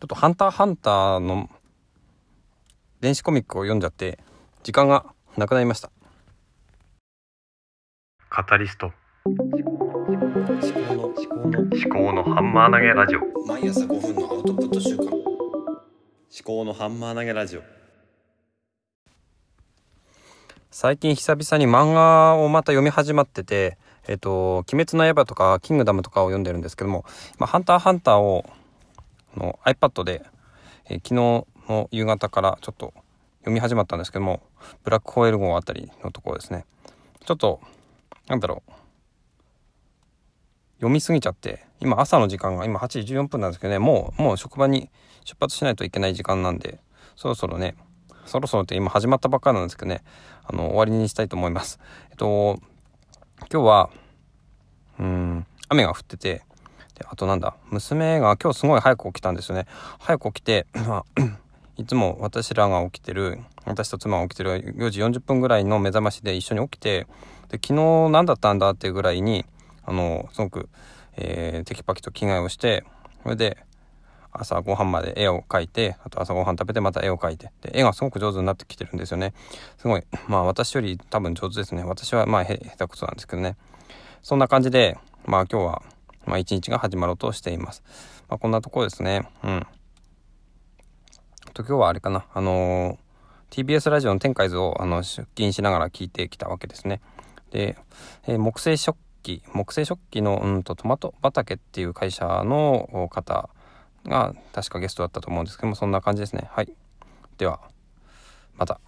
ちょっとハンターハンターの電子コミックを読んじゃって時間がなくなりました。カタリスト。思考の思考の思考のハンマー投げラジオ。毎朝5分のアウトプット週間。思考のハンマー投げラジオ。最近久々に漫画をまた読み始まっててえっ、と「鬼滅の刃」とか「キングダム」とかを読んでるんですけども「まあ、ハンターハンターを」の iPad で、えー昨日の夕方からちょっと読み始まったんですけどもブラックホエール号あたりのところですね。ちょっとなんだろう。読みすぎちゃって今朝の時間が今8時14分なんですけどねもうもう職場に出発しないといけない時間なんでそろそろねそろそろって今始まったばっかなんですけどねあの終わりにしたいと思います。えっと今日はうん雨が降っててであとなんだ？娘が今日すごい早く起きたんですよね。早く起きて、いつも私らが起きてる私と妻が起きてる4時40分ぐらいの目覚ましで一緒に起きてで昨日何だったんだっていうぐらいにあのすごく、えーテキパキと着替えをしてそれで朝ごはんまで絵を描いてあと朝ごはん食べてまた絵を描いてで絵がすごく上手になってきてるんですよね。すごいまあ私より多分上手ですね。私はまあ下手くそなんですけどね。そんな感じでまあ今日はまあ一日が始まろうとしています。まあこんなところですね。うん。と今日はあれかな。あのー TBS ラジオの天海図をあの出勤しながら聞いてきたわけですね。で、えー木製食器木製食器のうんとトマト畑っていう会社の方が確かゲストだったと思うんですけどもそんな感じですね。はい。ではまた。